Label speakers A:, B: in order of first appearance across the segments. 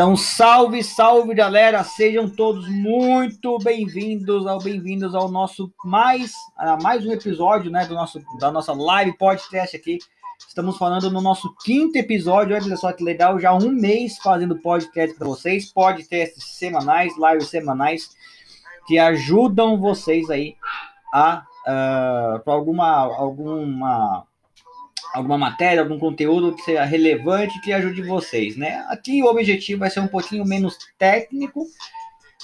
A: Então, salve, salve, galera! Sejam todos muito bem-vindos ao bem-vindos ao nosso mais a mais um episódio, né, do nosso da nossa live podcast aqui. Estamos falando no nosso quinto episódio. Olha só que legal, já um mês fazendo podcast para vocês, podcasts semanais, lives semanais que ajudam vocês aí a uh, para alguma alguma alguma matéria, algum conteúdo que seja relevante que ajude vocês, né? Aqui o objetivo vai ser um pouquinho menos técnico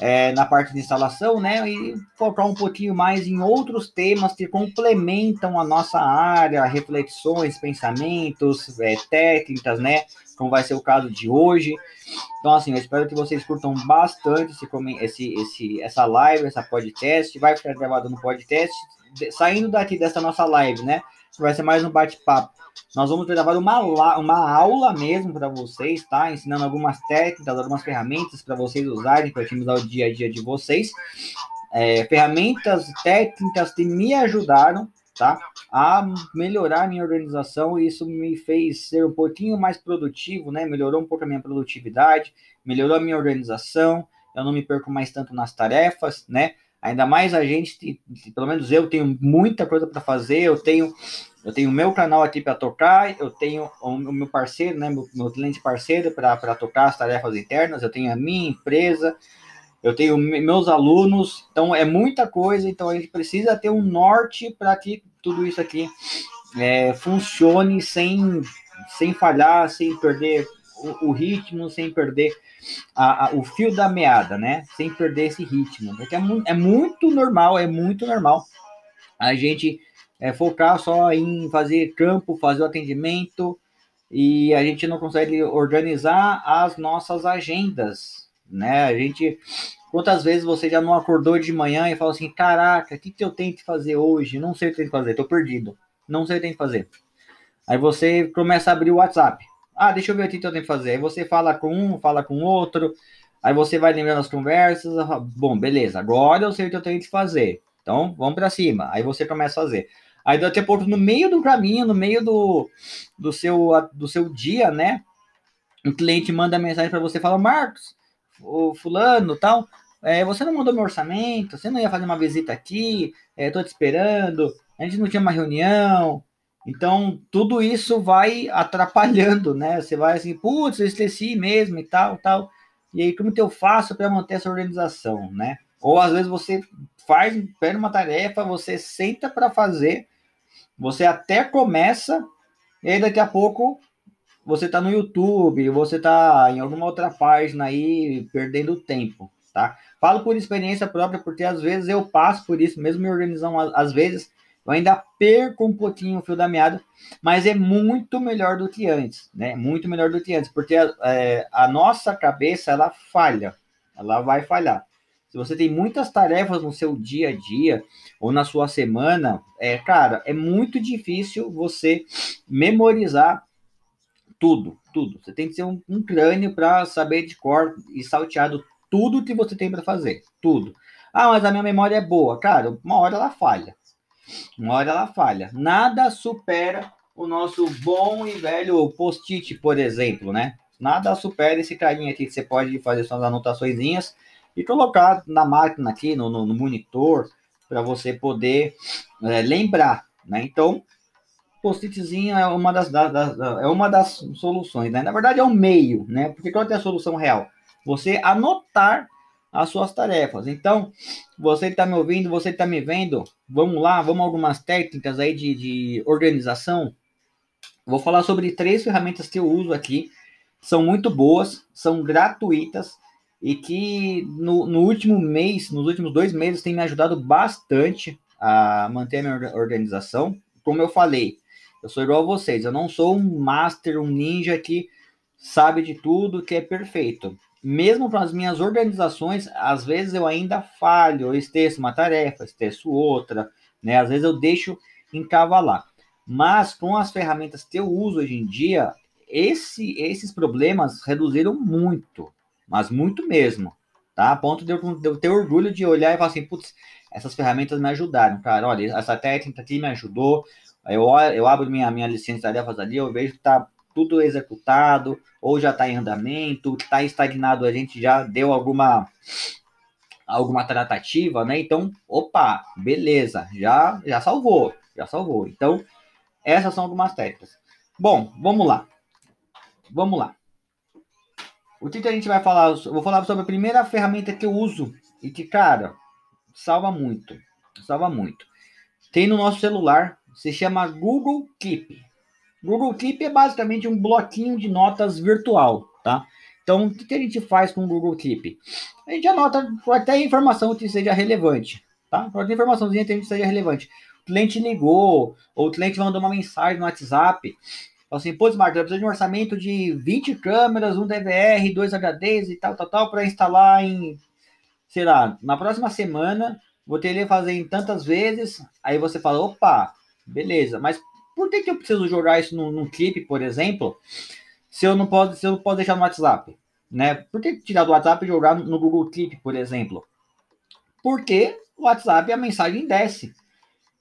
A: é, na parte de instalação, né? E focar um pouquinho mais em outros temas que complementam a nossa área, reflexões, pensamentos, é, técnicas, né? Como vai ser o caso de hoje. Então, assim, eu espero que vocês curtam bastante esse, esse, esse, essa live, essa podcast. Vai ficar gravado no podcast. Saindo daqui dessa nossa live, né? vai ser mais um bate-papo. Nós vamos gravar uma, uma aula mesmo para vocês, tá? Ensinando algumas técnicas, algumas ferramentas para vocês usarem para otimizar o dia a dia de vocês. É, ferramentas técnicas que me ajudaram, tá? A melhorar minha organização e isso me fez ser um pouquinho mais produtivo, né? Melhorou um pouco a minha produtividade, melhorou a minha organização, eu não me perco mais tanto nas tarefas, né? Ainda mais a gente, pelo menos eu tenho muita coisa para fazer, eu tenho eu tenho meu canal aqui para tocar, eu tenho o meu parceiro, né, meu, meu cliente parceiro para tocar as tarefas internas, eu tenho a minha empresa, eu tenho meus alunos, então é muita coisa, então a gente precisa ter um norte para que tudo isso aqui é, funcione sem, sem falhar, sem perder o, o ritmo, sem perder a, a, o fio da meada, né? Sem perder esse ritmo. Porque é, mu é muito normal, é muito normal a gente é, focar só em fazer campo, fazer o atendimento, e a gente não consegue organizar as nossas agendas, né? A gente. Quantas vezes você já não acordou de manhã e fala assim: caraca, o que, que eu tenho que fazer hoje? Não sei o que tenho que fazer, tô perdido. Não sei o que tenho que fazer. Aí você começa a abrir o WhatsApp. Ah, deixa eu ver o que eu tenho que fazer. Aí você fala com um, fala com outro. Aí você vai lembrando as conversas. Ah, bom, beleza. Agora eu sei o que eu tenho que fazer. Então, vamos para cima. Aí você começa a fazer. Aí daqui a pouco, no meio do caminho, no meio do, do, seu, do seu dia, né? O cliente manda mensagem para você, fala, Marcos, o fulano, tal, é, você não mandou meu orçamento, você não ia fazer uma visita aqui, é, tô te esperando, a gente não tinha uma reunião, então, tudo isso vai atrapalhando, né? Você vai assim, putz, eu esqueci mesmo e tal, tal. E aí, como que eu faço para manter essa organização, né? Ou às vezes você faz, pega uma tarefa, você senta para fazer, você até começa, e aí daqui a pouco você está no YouTube, você está em alguma outra página aí, perdendo tempo, tá? Falo por experiência própria, porque às vezes eu passo por isso, mesmo me organizando, às vezes eu ainda perco um pouquinho o fio da meada, mas é muito melhor do que antes, né? Muito melhor do que antes, porque é, a nossa cabeça ela falha, ela vai falhar. Se você tem muitas tarefas no seu dia a dia ou na sua semana, é, cara, é muito difícil você memorizar tudo, tudo. Você tem que ser um, um crânio para saber de cor e salteado tudo que você tem para fazer, tudo. Ah, mas a minha memória é boa, cara. Uma hora ela falha. Uma hora ela falha. Nada supera o nosso bom e velho post-it, por exemplo, né? Nada supera esse carinha aqui que você pode fazer suas anotações e colocar na máquina aqui, no, no, no monitor, para você poder é, lembrar, né? Então, post-itzinho é uma das, das, das, é uma das soluções, né? Na verdade, é um meio, né? Porque qual é a solução real? Você anotar as suas tarefas. Então, você está me ouvindo, você está me vendo, vamos lá, vamos algumas técnicas aí de, de organização. Vou falar sobre três ferramentas que eu uso aqui, são muito boas, são gratuitas e que no, no último mês, nos últimos dois meses, tem me ajudado bastante a manter a minha organização. Como eu falei, eu sou igual a vocês, eu não sou um master, um ninja que sabe de tudo, que é perfeito mesmo para as minhas organizações, às vezes eu ainda falho, eu esqueço uma tarefa, esqueço outra, né? Às vezes eu deixo encavalar. Mas com as ferramentas que eu uso hoje em dia, esse, esses problemas reduziram muito, mas muito mesmo, tá? A ponto de eu, de eu ter orgulho de olhar e falar assim, putz, essas ferramentas me ajudaram, cara. Olha, essa técnica aqui me ajudou. Eu, eu abro minha, minha licença de tarefas ali, eu vejo que tá tudo executado, ou já está em andamento, está estagnado, a gente já deu alguma alguma tratativa, né? Então, opa, beleza, já já salvou, já salvou. Então, essas são algumas técnicas. Bom, vamos lá. Vamos lá. O que, a gente vai falar? Eu vou falar sobre a primeira ferramenta que eu uso e que, cara, salva muito. Salva muito. Tem no nosso celular, se chama Google Keep. Google Keep é basicamente um bloquinho de notas virtual, tá? Então, o que a gente faz com o Google Keep? A gente anota até informação que seja relevante, tá? Qualquer informaçãozinha que seja relevante. O cliente ligou, ou o cliente mandou uma mensagem no WhatsApp. Assim, pô, Smart, eu preciso de um orçamento de 20 câmeras, um DVR, dois HDs e tal, tal, tal, para instalar em, sei lá, na próxima semana, vou ter que fazer em tantas vezes. Aí você fala, opa, beleza, mas por que, que eu preciso jogar isso num, clipe, por exemplo, se eu não posso, se eu não posso deixar no WhatsApp? Né? Por que tirar do WhatsApp e jogar no Google Keep, por exemplo? Porque o WhatsApp a mensagem desce.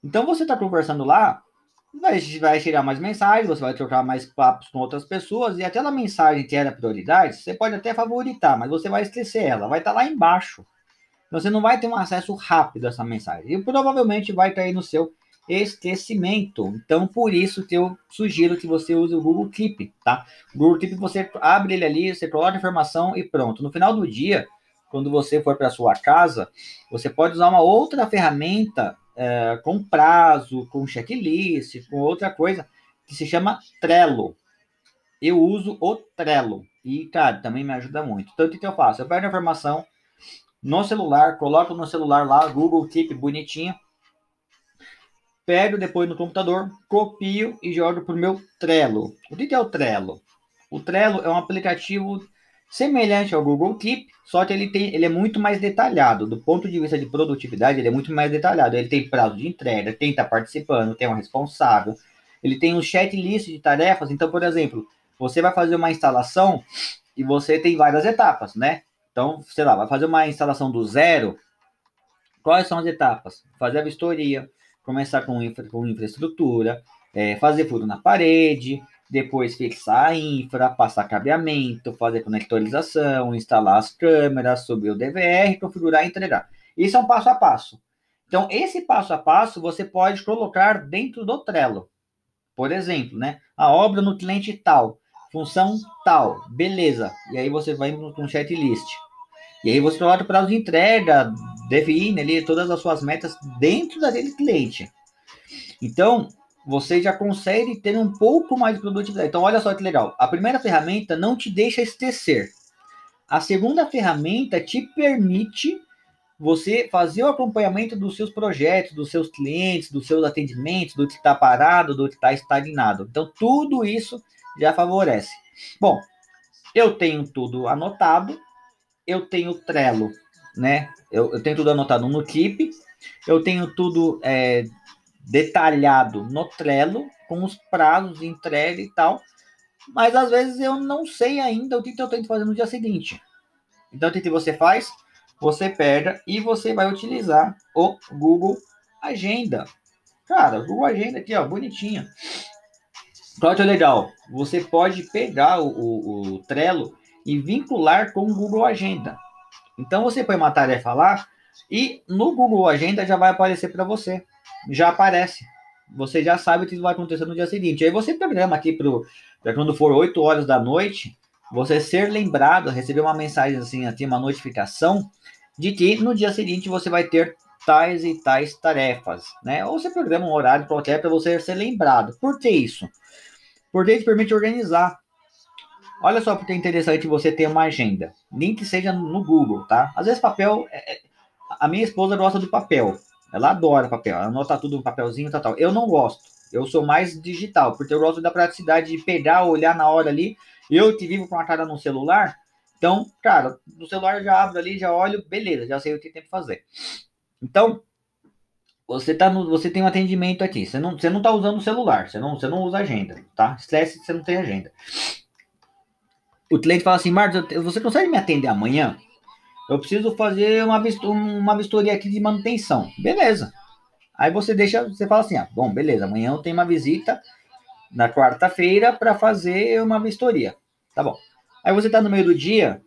A: Então você está conversando lá, vai, vai chegar mais mensagens, você vai trocar mais papos com outras pessoas, e aquela mensagem que era prioridade, você pode até favoritar, mas você vai esquecer ela, vai estar tá lá embaixo. Então você não vai ter um acesso rápido a essa mensagem. E provavelmente vai cair no seu esquecimento. Então, por isso que eu sugiro que você use o Google Keep, tá? O Google Keep, você abre ele ali, você coloca a informação e pronto. No final do dia, quando você for para sua casa, você pode usar uma outra ferramenta é, com prazo, com checklist, com outra coisa, que se chama Trello. Eu uso o Trello. E, cara, também me ajuda muito. Então, o que, eu faço? Eu pego a informação no celular, coloco no celular lá, Google Keep bonitinho, pego depois no computador, copio e jogo para o meu Trello. O que é o Trello? O Trello é um aplicativo semelhante ao Google Keep, só que ele, tem, ele é muito mais detalhado. Do ponto de vista de produtividade, ele é muito mais detalhado. Ele tem prazo de entrega, tem estar tá participando, tem um responsável. Ele tem um chat list de tarefas. Então, por exemplo, você vai fazer uma instalação e você tem várias etapas, né? Então, sei lá, vai fazer uma instalação do zero. Quais são as etapas? Fazer a vistoria, começar com, infra, com infraestrutura, é, fazer furo na parede, depois fixar a infra, passar cabeamento, fazer conectorização, instalar as câmeras, subir o DVR, configurar e entregar. Isso é um passo a passo. Então, esse passo a passo você pode colocar dentro do Trello. Por exemplo, né? A obra no cliente tal, função tal, beleza. E aí você vai com um checklist. E aí você coloca o prazo de entrega, define ali todas as suas metas dentro daquele cliente. Então, você já consegue ter um pouco mais de produtividade. Então, olha só que legal. A primeira ferramenta não te deixa esquecer. A segunda ferramenta te permite você fazer o acompanhamento dos seus projetos, dos seus clientes, dos seus atendimentos, do que está parado, do que está estagnado. Então, tudo isso já favorece. Bom, eu tenho tudo anotado, eu tenho Trello, né? Eu, eu tenho tudo anotado no Keep, eu tenho tudo é, detalhado no Trello, com os prazos de entrega e tal, mas às vezes eu não sei ainda o que, eu tenho que fazer no dia seguinte. Então, o que, você faz? Você pega e você vai utilizar o Google Agenda. Cara, o Google Agenda aqui, ó, que é legal? Você pode pegar o, o, o Trello e vincular com o Google Agenda. Então você põe uma tarefa lá e no Google Agenda já vai aparecer para você. Já aparece. Você já sabe o que vai acontecer no dia seguinte. Aí você programa aqui para quando for 8 horas da noite, você ser lembrado, receber uma mensagem assim, assim, uma notificação de que no dia seguinte você vai ter tais e tais tarefas, né? Ou você programa um horário qualquer para você ser lembrado. Por que isso? Porque isso permite organizar. Olha só porque é interessante você ter uma agenda. Nem que seja no Google, tá? Às vezes papel. É... é a minha esposa gosta do papel. Ela adora papel. Ela anota tudo no papelzinho e tal, tal. Eu não gosto. Eu sou mais digital, porque eu gosto da praticidade de pegar, olhar na hora ali. Eu que vivo com a cara no celular. Então, cara, no celular já abro ali, já olho, beleza, já sei o que tem que fazer. Então, você tá no, você tem um atendimento aqui. Você não, você não tá usando o celular, você não, você não usa agenda, tá? Que você não tem agenda o cliente fala assim, Marcos, você consegue me atender amanhã? Eu preciso fazer uma, uma vistoria aqui de manutenção. Beleza. Aí você deixa, você fala assim, ah, bom, beleza, amanhã eu tenho uma visita na quarta-feira para fazer uma vistoria. Tá bom. Aí você tá no meio do dia,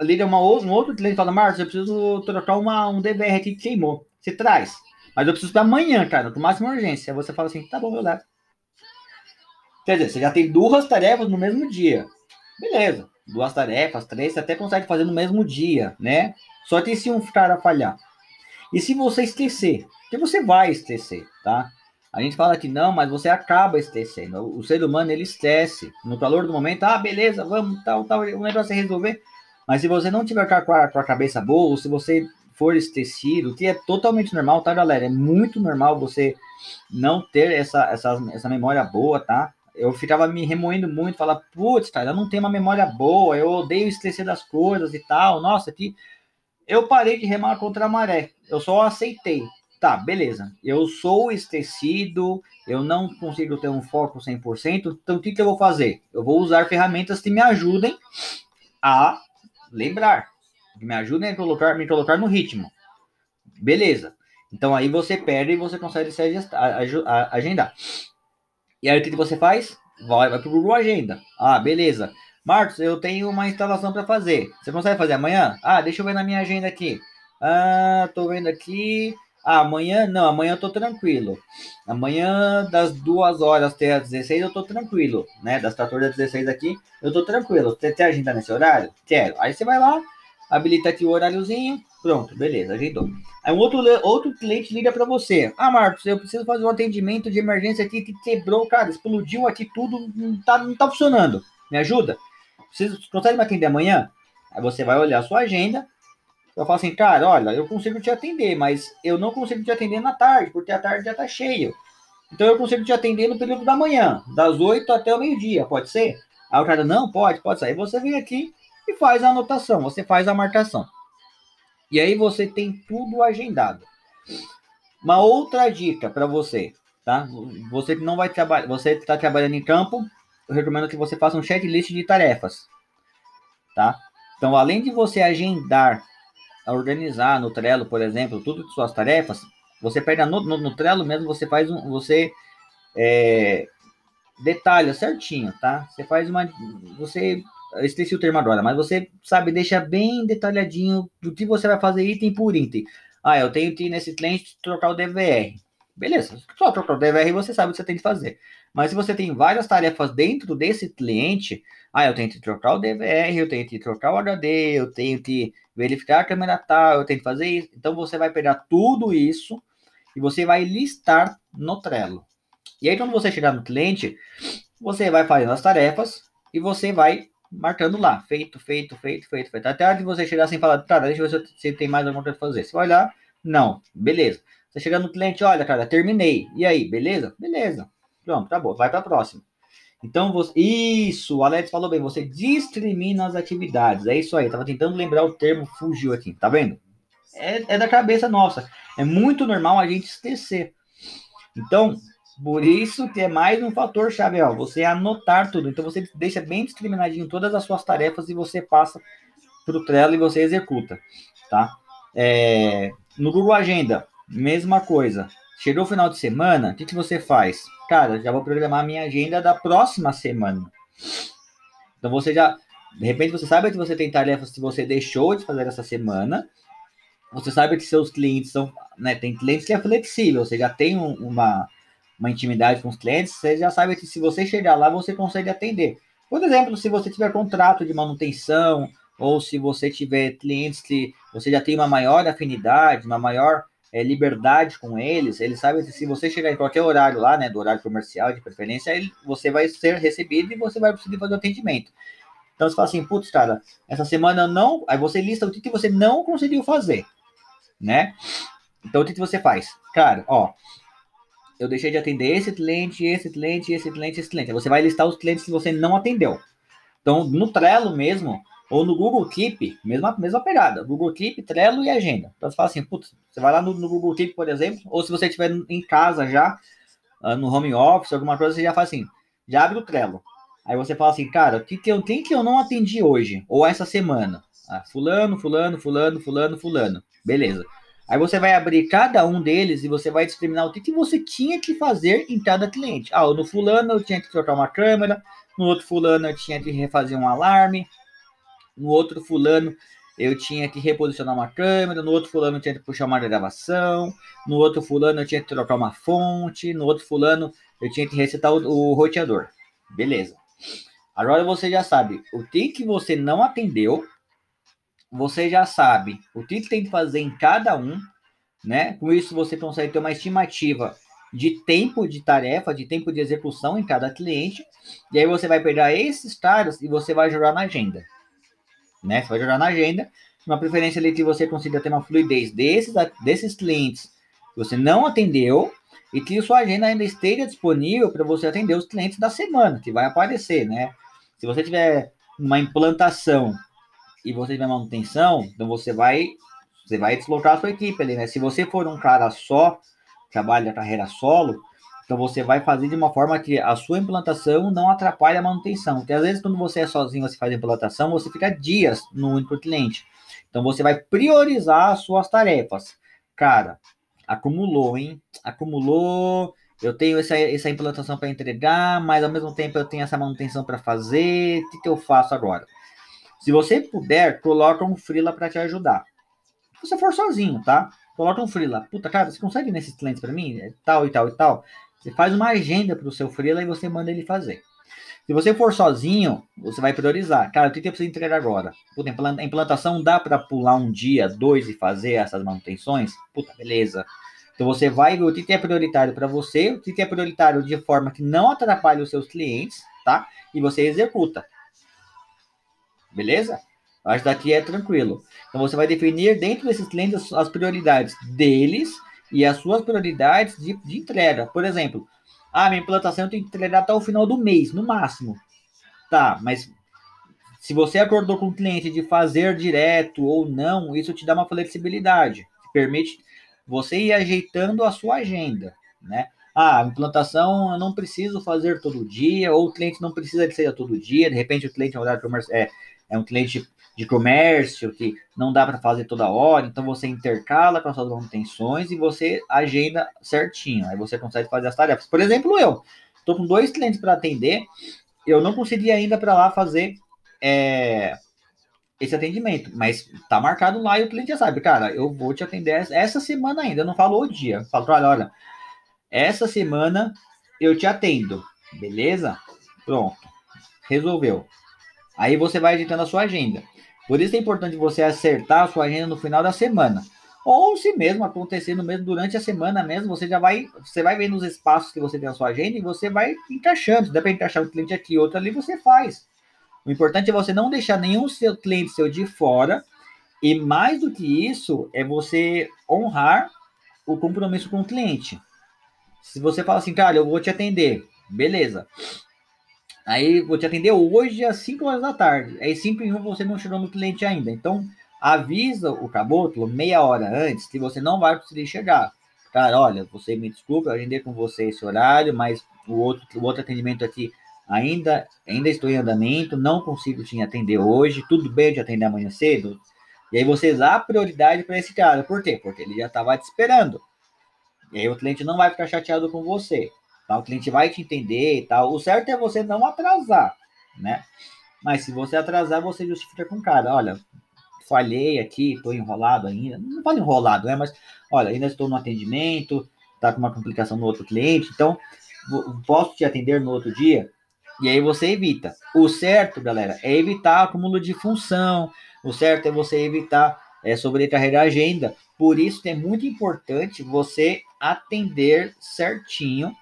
A: liga uma, um outro cliente fala, Marcos, eu preciso trocar uma, um DVR aqui que queimou. Você traz. Mas eu preciso da manhã, cara, com máxima urgência. Aí você fala assim, tá bom, eu levo. Quer dizer, você já tem duas tarefas no mesmo dia. Beleza. Duas tarefas, três, você até consegue fazer no mesmo dia, né? Só que se um cara falhar. E se você esquecer? Porque você vai esquecer, tá? A gente fala que não, mas você acaba esquecendo. O ser humano, ele esquece. No calor do momento, ah, beleza, vamos, tal, tal, o negócio é resolver. Mas se você não tiver com a, com a cabeça boa, ou se você for esquecido, que é totalmente normal, tá, galera? É muito normal você não ter essa, essa, essa memória boa, tá? Eu ficava me remoendo muito, falar, putz, cara, eu não tenho uma memória boa, eu odeio esquecer das coisas e tal. Nossa, que eu parei de remar contra a maré. Eu só aceitei. Tá, beleza. Eu sou esquecido, eu não consigo ter um foco 100%, então o que, que eu vou fazer? Eu vou usar ferramentas que me ajudem a lembrar, que me ajudem a colocar, me colocar no ritmo. Beleza. Então aí você perde e você consegue se agendar. E aí o que, você faz? Vai, vai para o Google Agenda. Ah, beleza. Marcos, eu tenho uma instalação para fazer. Você consegue fazer amanhã? Ah, deixa eu ver na minha agenda aqui. Ah, tô vendo aqui. Ah, amanhã não, amanhã eu tô tranquilo. Amanhã, das duas horas até as 16, eu tô tranquilo, né? Das 14 às 16 aqui, eu tô tranquilo. Você tem agenda nesse horário? Quero. Aí você vai lá, habilita aqui o horáriozinho, pronto, beleza, agendou. Aí um outro, outro cliente liga para você. Ah, Marcos, eu preciso fazer um atendimento de emergência aqui que quebrou, cara, explodiu aqui tudo, não tá, não tá funcionando. Me ajuda? Preciso, consegue me atender amanhã? Aí você vai olhar a sua agenda, eu falo assim, cara, olha, eu consigo te atender, mas eu não consigo te atender na tarde, porque a tarde já tá cheio. Então eu consigo te atender no período da manhã, das 8 até o meio-dia, pode ser? Aí o cara, não, pode, pode sair. Você vem aqui e faz a anotação, você faz a marcação. E aí você tem tudo agendado. Uma outra dica para você, tá? Você que não vai trabalhar, você está trabalhando em campo, eu recomendo que você faça um checklist de tarefas, tá? Então, além de você agendar organizar no Trello, por exemplo, tudo de suas tarefas, você pega no, no, no Trello mesmo, você faz um, você é, detalha certinho, tá? Você faz uma, você, eu esqueci o termo agora, mas você sabe, deixa bem detalhadinho do que você vai fazer item por item. Ah, eu tenho que ir nesse cliente trocar o DVR. Beleza, só trocar o DVR você sabe o que você tem que fazer. Mas se você tem várias tarefas dentro desse cliente, ah, eu tenho que trocar o DVR, eu tenho que trocar o HD, eu tenho que verificar a câmera tal, eu tenho que fazer isso. Então você vai pegar tudo isso e você vai listar no Trello. E aí quando você chegar no cliente, você vai fazendo as tarefas e você vai marcando lá, feito, feito, feito, feito, feito. Até a hora você chegar sem falar, tá, deixa eu ver se tem mais alguma coisa para fazer. Você vai olhar, não, beleza. Você chega no cliente, olha, cara, terminei. E aí, beleza? Beleza. Pronto, tá bom, vai para a próxima. Então, você... isso, o Alex falou bem, você discrimina as atividades. É isso aí, tava tentando lembrar o termo, fugiu aqui, tá vendo? É, é da cabeça nossa. É muito normal a gente esquecer. Então, por isso que é mais um fator chave, ó, você anotar tudo. Então, você deixa bem discriminadinho todas as suas tarefas e você passa para o Trello e você executa, tá? É, no Google Agenda, mesma coisa. Chegou o final de semana, o que, que você faz? Cara, já vou programar a minha agenda da próxima semana. Então você já, de repente você sabe que você tem tarefas que você deixou de fazer essa semana. Você sabe que seus clientes são, né, tem clientes que é flexível, você já tem um, uma, uma intimidade com os clientes, você já sabe que se você chegar lá, você consegue atender. Por exemplo, se você tiver contrato de manutenção, ou se você tiver clientes que você já tem uma maior afinidade, uma maior é, liberdade com eles, eles sabem que se você chegar em qualquer horário lá, né, do horário comercial de preferência, ele, você vai ser recebido e você vai conseguir fazer o atendimento. Então você fala assim, putz, cara, essa semana não. Aí você lista o que você não conseguiu fazer, né? Então o que você faz? Cara, ó, eu deixei de atender esse cliente, esse cliente, esse cliente, esse cliente. Você vai listar os clientes que você não atendeu. Então, no Trello mesmo, ou no Google Keep, mesma, mesma pegada. Google Keep, Trello e agenda. Então você fala assim, putz, você vai lá no, no, Google Keep, por exemplo, ou se você estiver em casa já, uh, no home office, alguma coisa, você já faz assim, já abre o Trello. Aí você fala assim, cara, que, que, eu, quem que eu não atendi hoje? Ou essa semana? Ah, fulano, fulano, fulano, fulano, fulano. Beleza. Aí você vai abrir cada um deles e você vai discriminar o que você tinha que fazer em cada cliente. Ah, no fulano eu tinha que trocar uma câmera, no outro fulano eu tinha que refazer um alarme, no outro fulano eu tinha que reposicionar uma câmera, no outro fulano eu tinha que puxar uma gravação, no outro fulano eu tinha que trocar uma fonte, no outro fulano eu tinha que resetar o, o roteador. Beleza. Agora você já sabe o que, que você não atendeu, você já sabe o que, tem que fazer em cada um, né? Com isso você consegue ter uma estimativa de tempo de tarefa, de tempo de execução em cada cliente, e aí você vai pegar esses caras e você vai jogar na agenda né? Você vai jogar na agenda, uma preferência ali que você consiga ter uma fluidez desses, desses clientes que você não atendeu e que sua agenda ainda esteja disponível para você atender os clientes da semana, que vai aparecer, né? Se você tiver uma implantação e você tiver manutenção, então você vai você vai deslocar a sua equipe ali, né? Se você for um cara só, trabalha carreira solo, então você vai fazer de uma forma que a sua implantação não atrapalhe a manutenção. Porque às vezes quando você é sozinho, você faz a implantação, você fica dias no único cliente. Então você vai priorizar as suas tarefas. Cara, acumulou, hein? Acumulou. Eu tenho essa, essa implantação para entregar, mas ao mesmo tempo eu tenho essa manutenção para fazer. O que, que eu faço agora? Se você puder, coloca um freela para te ajudar. Se você for sozinho, tá? Coloca um freela. Puta, cara, você consegue nesses clientes para mim? É tal e tal e tal. Você faz uma agenda para o seu freela e você manda ele fazer. Se você for sozinho, você vai priorizar. Cara, o que eu preciso entregar agora? Puta, a implantação dá para pular um dia, dois e fazer essas manutenções? Puta, beleza. Então você vai ver o que é prioritário para você, o que é prioritário de forma que não atrapalhe os seus clientes, tá? E você executa. Beleza? Acho que daqui é tranquilo. Então você vai definir dentro desses clientes as prioridades deles e as suas prioridades de, de entrega. Por exemplo, ah, minha implantação tem que entregar até o final do mês, no máximo. Tá, mas se você acordou com o cliente de fazer direto ou não, isso te dá uma flexibilidade, permite você ir ajeitando a sua agenda, né? Ah, a implantação eu não preciso fazer todo dia, ou o cliente não precisa que seja todo dia, de repente o cliente é um, é, é um cliente de comércio que não dá para fazer toda hora, então você intercala com as suas manutenções e você agenda certinho, aí você consegue fazer as tarefas. Por exemplo, eu estou com dois clientes para atender, eu não consegui ainda para lá fazer é, esse atendimento, mas tá marcado lá e o cliente já sabe, cara, eu vou te atender essa semana ainda, eu não falo o dia, eu falo, olha, olha, essa semana eu te atendo, beleza? Pronto, resolveu. Aí você vai editando a sua agenda. Por isso é importante você acertar a sua agenda no final da semana. Ou se mesmo acontecendo mesmo durante a semana mesmo, você já vai, você vai vendo os espaços que você tem na sua agenda e você vai encaixando. Se der para encaixar um cliente aqui, outro ali, você faz. O importante é você não deixar nenhum seu cliente seu de fora. E mais do que isso, é você honrar o compromisso com o cliente. Se você fala assim, cara, eu vou te atender, beleza. Aí vou te atender hoje às 5 horas da tarde. Aí 5 em 1 você não chegou no cliente ainda. Então avisa o caboclo meia hora antes que você não vai conseguir chegar. Cara, olha, você me desculpe, eu agendei com você esse horário, mas o outro, o outro atendimento aqui ainda, ainda estou em andamento, não consigo te atender hoje, tudo bem de atender amanhã cedo? E aí você dá prioridade para esse cara. Por quê? Porque ele já estava te esperando. E aí o cliente não vai ficar chateado com você. Tá? O cliente vai te entender e tal. O certo é você não atrasar, né? Mas se você atrasar, você justifica com o cara. Olha, falhei aqui, estou enrolado ainda. Não falo enrolado, né? Mas, olha, ainda estou no atendimento, tá com uma complicação no outro cliente, então posso te atender no outro dia? E aí você evita. O certo, galera, é evitar acúmulo de função. O certo é você evitar é, sobrecarregar a agenda. Por isso é muito importante você atender certinho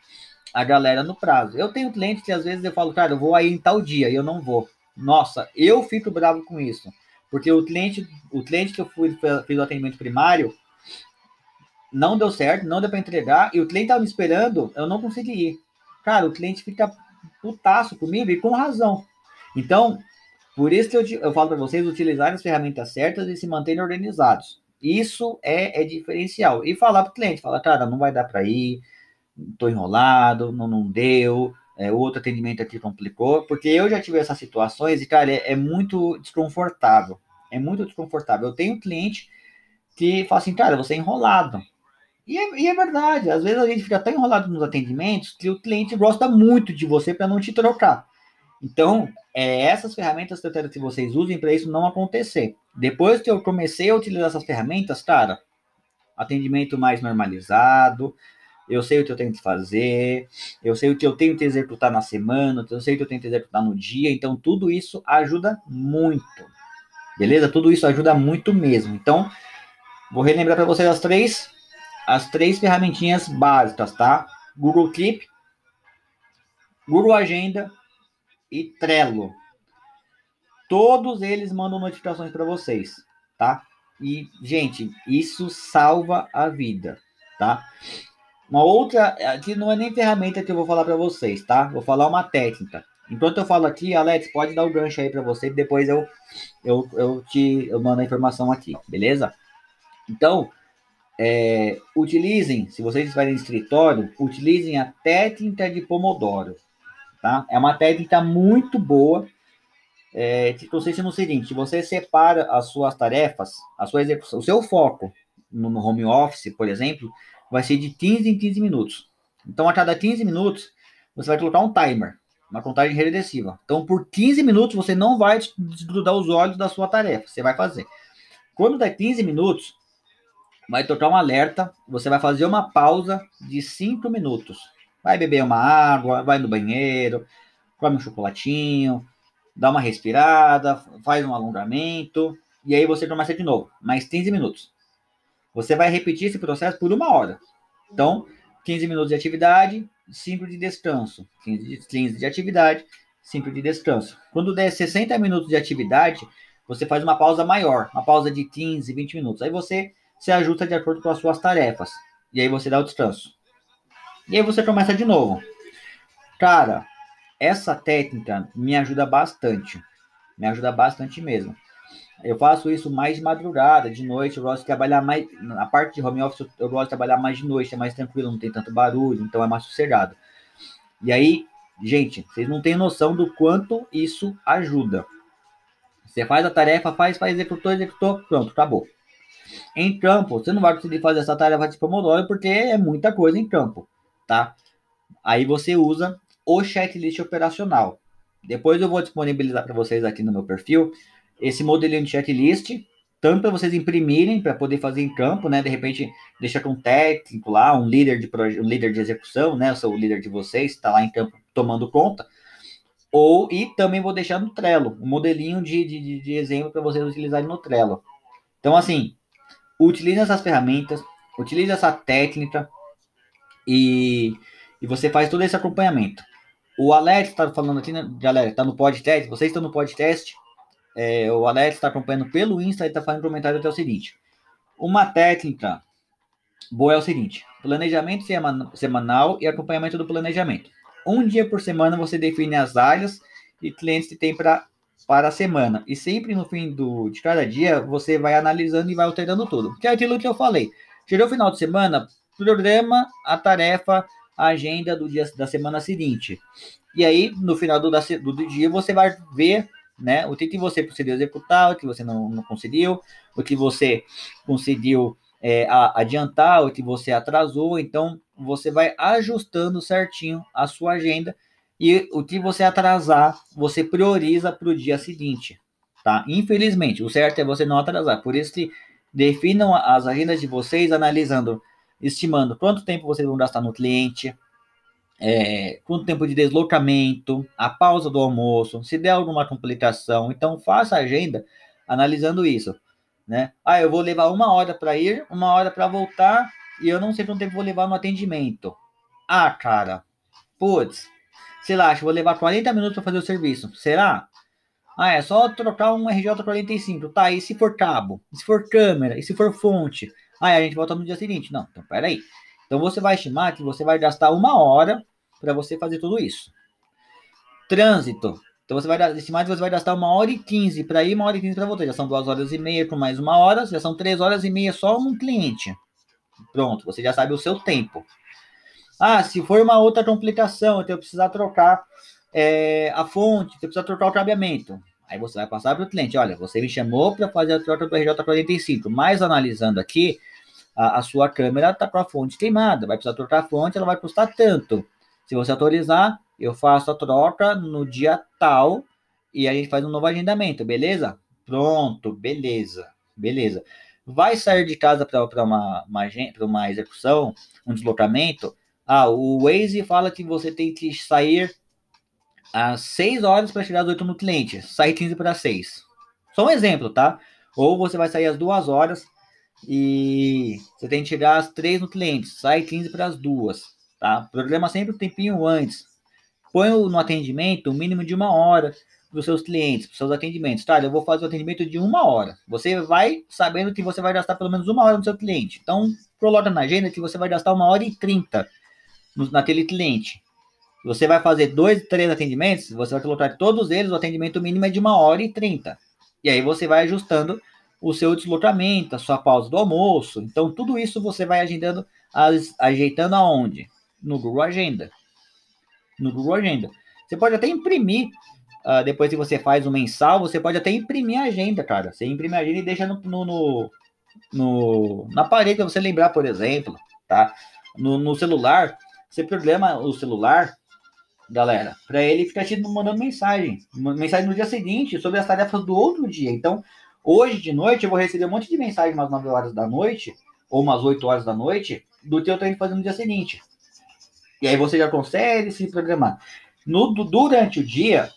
A: a galera no prazo. Eu tenho clientes que às vezes eu falo, cara, eu vou aí em tal dia e eu não vou. Nossa, eu fico bravo com isso. Porque o cliente, o cliente que eu fui fiz o atendimento primário não deu certo, não deu para entregar e o cliente estava me esperando, eu não consegui ir. Cara, o cliente fica putaço comigo e com razão. Então, por isso que eu, eu falo para vocês utilizarem as ferramentas certas e se manterem organizados. Isso é, é diferencial. E falar para o cliente, falar, cara, não vai dar para ir, estou enrolado, não, não deu, é, outro atendimento aqui complicou, porque eu já tive essas situações e, cara, é, é muito desconfortável. É muito desconfortável. Eu tenho cliente que fala assim, cara, você é enrolado. E é, e é, verdade, às vezes a gente fica tão enrolado nos atendimentos que o cliente gosta muito de você para não te trocar. Então, é, essas ferramentas que eu quero que vocês usem para isso não acontecer. Depois que eu comecei a utilizar essas ferramentas, cara, atendimento mais normalizado, eu sei o que eu tenho que fazer, eu sei o que eu tenho que executar na semana, eu sei o que eu tenho que executar no dia, então tudo isso ajuda muito. Beleza? Tudo isso ajuda muito mesmo. Então, vou relembrar para vocês as três as três ferramentinhas básicas, tá? Google Keep, Google Agenda e Trello. Todos eles mandam notificações para vocês, tá? E, gente, isso salva a vida, tá? Uma outra, aqui não é nem ferramenta que eu vou falar para vocês, tá? Vou falar uma técnica. Enquanto eu falo aqui, Alex, pode dar o gancho aí para você, depois eu, eu, eu te eu mando a informação aqui, beleza? Então, é, utilizem, se vocês estiverem em escritório, utilizem a técnica de Pomodoro, tá? É uma técnica muito boa, é, que consiste no seguinte, você separa as suas tarefas, a sua execução, o seu foco no, no home office, por exemplo, vai ser de 15 em 15 minutos. Então, a cada 15 minutos, você vai colocar um timer, uma contagem regressiva. Então, por 15 minutos, você não vai desgrudar os olhos da sua tarefa, você vai fazer. Quando der 15 minutos, vai tocar um alerta, você vai fazer uma pausa de 5 minutos. Vai beber uma água, vai no banheiro, come um chocolatinho, dá uma respirada, faz um alongamento, e aí você começa de novo, mais 15 minutos. Você vai repetir esse processo por uma hora. Então, 15 minutos de atividade, 5 de descanso. 15 de, 15 de atividade, 5 de descanso. Quando der 60 minutos de atividade, você faz uma pausa maior, uma pausa de 15, 20 minutos. Aí você se ajusta de acordo com as suas tarefas. E aí você dá o descanso. E aí você começa de novo. Cara, essa técnica me ajuda bastante. Me ajuda bastante mesmo. Eu faço isso mais de madrugada, de noite. Eu gosto de trabalhar mais. Na parte de home office, eu gosto de trabalhar mais de noite, é mais tranquilo, não tem tanto barulho, então é mais sossegado. E aí, gente, vocês não têm noção do quanto isso ajuda. Você faz a tarefa, faz, faz, executou, executou, pronto, acabou. Em campo, você não vai conseguir fazer essa tarefa de Pomodoro porque é muita coisa em campo, tá? Aí você usa o checklist operacional. Depois eu vou disponibilizar para vocês aqui no meu perfil esse modelinho de checklist, tanto para vocês imprimirem para poder fazer em campo, né? De repente deixa com um técnico lá, um líder de um líder de execução, né? Eu sou o líder de vocês, está lá em campo tomando conta. Ou e também vou deixar no Trello, um modelinho de, de, de exemplo para vocês utilizarem no Trello. Então, assim, utilize essas ferramentas, utilize essa técnica e, e você faz todo esse acompanhamento. O Alex está falando aqui, né, galera, está no podcast, vocês estão no podcast, é, o Alex está acompanhando pelo Insta e está fazendo comentário até o seguinte. Uma técnica boa é o seguinte: planejamento semanal e acompanhamento do planejamento. Um dia por semana você define as áreas e clientes que tem para para a semana. E sempre no fim do, de cada dia, você vai analisando e vai alterando tudo. Que é aquilo que eu falei. Chegou o final de semana, programa a tarefa, a agenda do dia da semana seguinte. E aí, no final do, do dia, você vai ver né, o que, que você conseguiu executar, o que você não, não conseguiu, o que você conseguiu é, adiantar, o que você atrasou. Então, você vai ajustando certinho a sua agenda e o que você atrasar, você prioriza para o dia seguinte, tá? Infelizmente, o certo é você não atrasar. Por isso que definam as agendas de vocês analisando, estimando quanto tempo vocês vão gastar no cliente, é, quanto tempo de deslocamento, a pausa do almoço, se der alguma complicação. Então, faça a agenda analisando isso, né? Ah, eu vou levar uma hora para ir, uma hora para voltar, e eu não sei quanto tempo vou levar no atendimento. Ah, cara, putz, sei lá, acho que vou levar 40 minutos para fazer o serviço. Será? Ah, é só trocar um RJ45. Tá, e se for cabo? E se for câmera? E se for fonte? Ah, a gente volta no dia seguinte. Não, então peraí. Então você vai estimar que você vai gastar uma hora para você fazer tudo isso. Trânsito. Então você vai estimar que você vai gastar uma hora e quinze para ir, uma hora e quinze para voltar. Já são duas horas e meia com mais uma hora, já são três horas e meia só um cliente. Pronto, você já sabe o seu tempo. Ah, se for uma outra complicação, eu precisar trocar é, a fonte, eu precisar trocar o cabeamento. Aí você vai passar para o cliente, olha, você me chamou para fazer a troca do RJ45, mas analisando aqui, a, a sua câmera está com a fonte queimada, vai precisar trocar a fonte, ela vai custar tanto. Se você autorizar, eu faço a troca no dia tal e a gente faz um novo agendamento, beleza? Pronto, beleza, beleza. Vai sair de casa para uma, uma, uma execução, um deslocamento? Ah, o Waze fala que você tem que sair às 6 horas para chegar às 8 no cliente. Sai 15 para 6. Só um exemplo, tá? Ou você vai sair às 2 horas e você tem que chegar às 3 no cliente. Sai 15 para as 2, tá? Programa sempre um tempinho antes. Põe no atendimento o um mínimo de uma hora para os seus clientes, para os seus atendimentos. Tá, eu vou fazer o atendimento de uma hora. Você vai sabendo que você vai gastar pelo menos uma hora no seu cliente. Então, coloca na agenda que você vai gastar uma hora e trinta naquele cliente. Você vai fazer dois, três atendimentos, você vai colocar todos eles, o atendimento mínimo é de uma hora e trinta. E aí você vai ajustando o seu deslocamento, a sua pausa do almoço. Então, tudo isso você vai agendando, ajeitando aonde? No Google Agenda. No Google Agenda. Você pode até imprimir, uh, depois que você faz o mensal, você pode até imprimir a agenda, cara. Você imprime a agenda e deixa no, no, no, no na parede para você lembrar, por exemplo, tá? No, no celular, você programa o celular galera, para ele ficar te mandando mensagem, mensagem no dia seguinte sobre as tarefas do outro dia. Então, hoje de noite eu vou receber um monte de mensagem umas 9 horas da noite ou umas 8 horas da noite do que eu tenho que fazer no dia seguinte. E aí você já consegue se programar. No, durante o dia,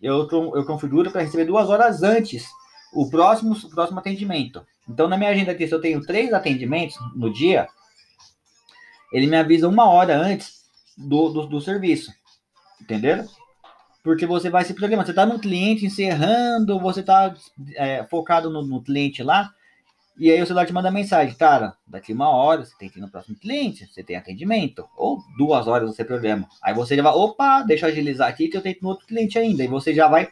A: eu, eu configuro para receber duas horas antes o próximo, o próximo atendimento. Então, na minha agenda aqui, se eu tenho três atendimentos no dia, ele me avisa uma hora antes do, do, do serviço. Entenderam? Porque você vai se programar. Você está no cliente encerrando, você está é, focado no, no, cliente lá, e aí o celular te manda mensagem, cara, daqui uma hora você tem que ir no próximo cliente, você tem atendimento, ou duas horas você programa. Aí você já vai, opa, deixa eu agilizar aqui que eu tenho no outro cliente ainda. E você já vai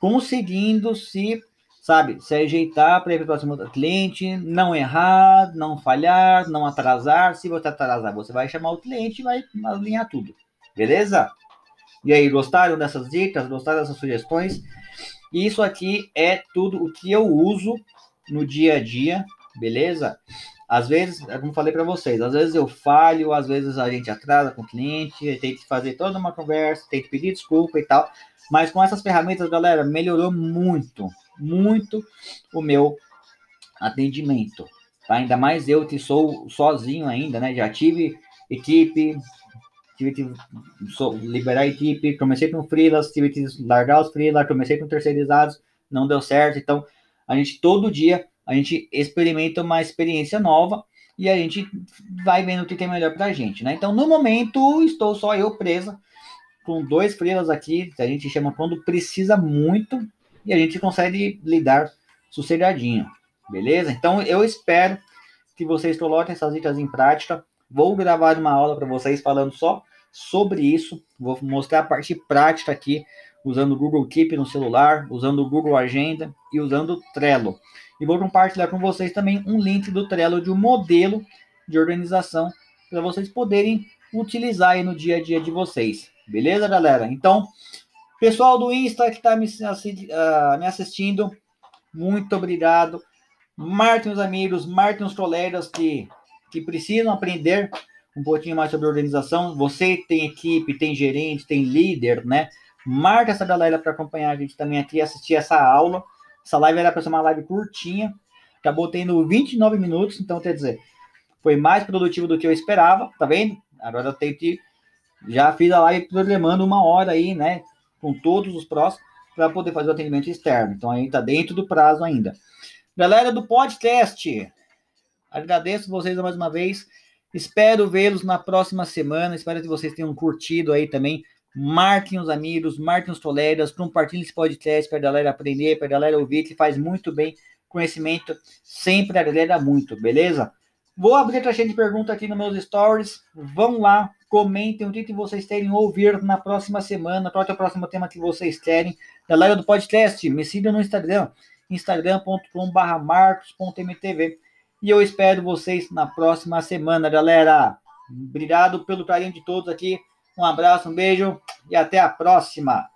A: conseguindo se, sabe, se ajeitar para ir para o próximo cliente, não errar, não falhar, não atrasar. Se você atrasar, você vai chamar o cliente e vai alinhar tudo. Beleza? E aí, gostaram dessas dicas? Gostaram dessas sugestões? Isso aqui é tudo o que eu uso no dia a dia, beleza? Às vezes, é como falei para vocês, às vezes eu falho, às vezes a gente atrasa com o cliente, tem que fazer toda uma conversa, tem que pedir desculpa e tal. Mas com essas ferramentas, galera, melhorou muito, muito o meu atendimento. Tá? Ainda mais eu que sou sozinho ainda, né? Já tive equipe, tive que liberar a equipe, comecei com freelas, tive que largar os freelas, comecei com terceirizados, não deu certo. Então, a gente todo dia a gente experimenta uma experiência nova e a gente vai vendo o que é melhor para a gente, né? Então, no momento, estou só eu presa com dois freelas aqui, que a gente chama quando precisa muito e a gente consegue lidar sossegadinho, beleza? Então, eu espero que vocês coloquem essas dicas em prática. Vou gravar uma aula para vocês falando só sobre isso. Vou mostrar a parte prática aqui, usando o Google Keep no celular, usando o Google Agenda e usando o Trello. E vou compartilhar com vocês também um link do Trello de um modelo de organização para vocês poderem utilizar aí no dia a dia de vocês. Beleza, galera? Então, pessoal do Insta que está me, uh, me assistindo, muito obrigado. Marquem os amigos, marquem os colegas que, que precisam aprender um pouquinho mais sobre organização. Você tem equipe, tem gerente, tem líder, né? Marca essa galera para acompanhar a gente também aqui, assistir essa aula. Essa live era para ser uma live curtinha, acabou tendo 29 minutos, então quer dizer, foi mais produtivo do que eu esperava, tá vendo? Agora eu tenho que. Já fiz a live programando uma hora aí, né? Com todos os prós, para poder fazer o atendimento externo. Então aí tá dentro do prazo ainda. Galera do podcast, agradeço vocês mais uma vez. Espero vê-los na próxima semana. Espero que vocês tenham curtido aí também. Marquem os amigos, marquem os colegas, compartilhem esse podcast para a galera aprender, para a galera ouvir, que faz muito bem. Conhecimento sempre agrega muito, beleza? Vou abrir a caixinha de pergunta aqui nos meus stories. Vão lá, comentem o que vocês querem ouvir na próxima semana, qual é o próximo tema que vocês querem. Galera do podcast, me sigam no Instagram, instagram.com/marcos.mtv. E eu espero vocês na próxima semana, galera. Obrigado pelo carinho de todos aqui. Um abraço, um beijo e até a próxima.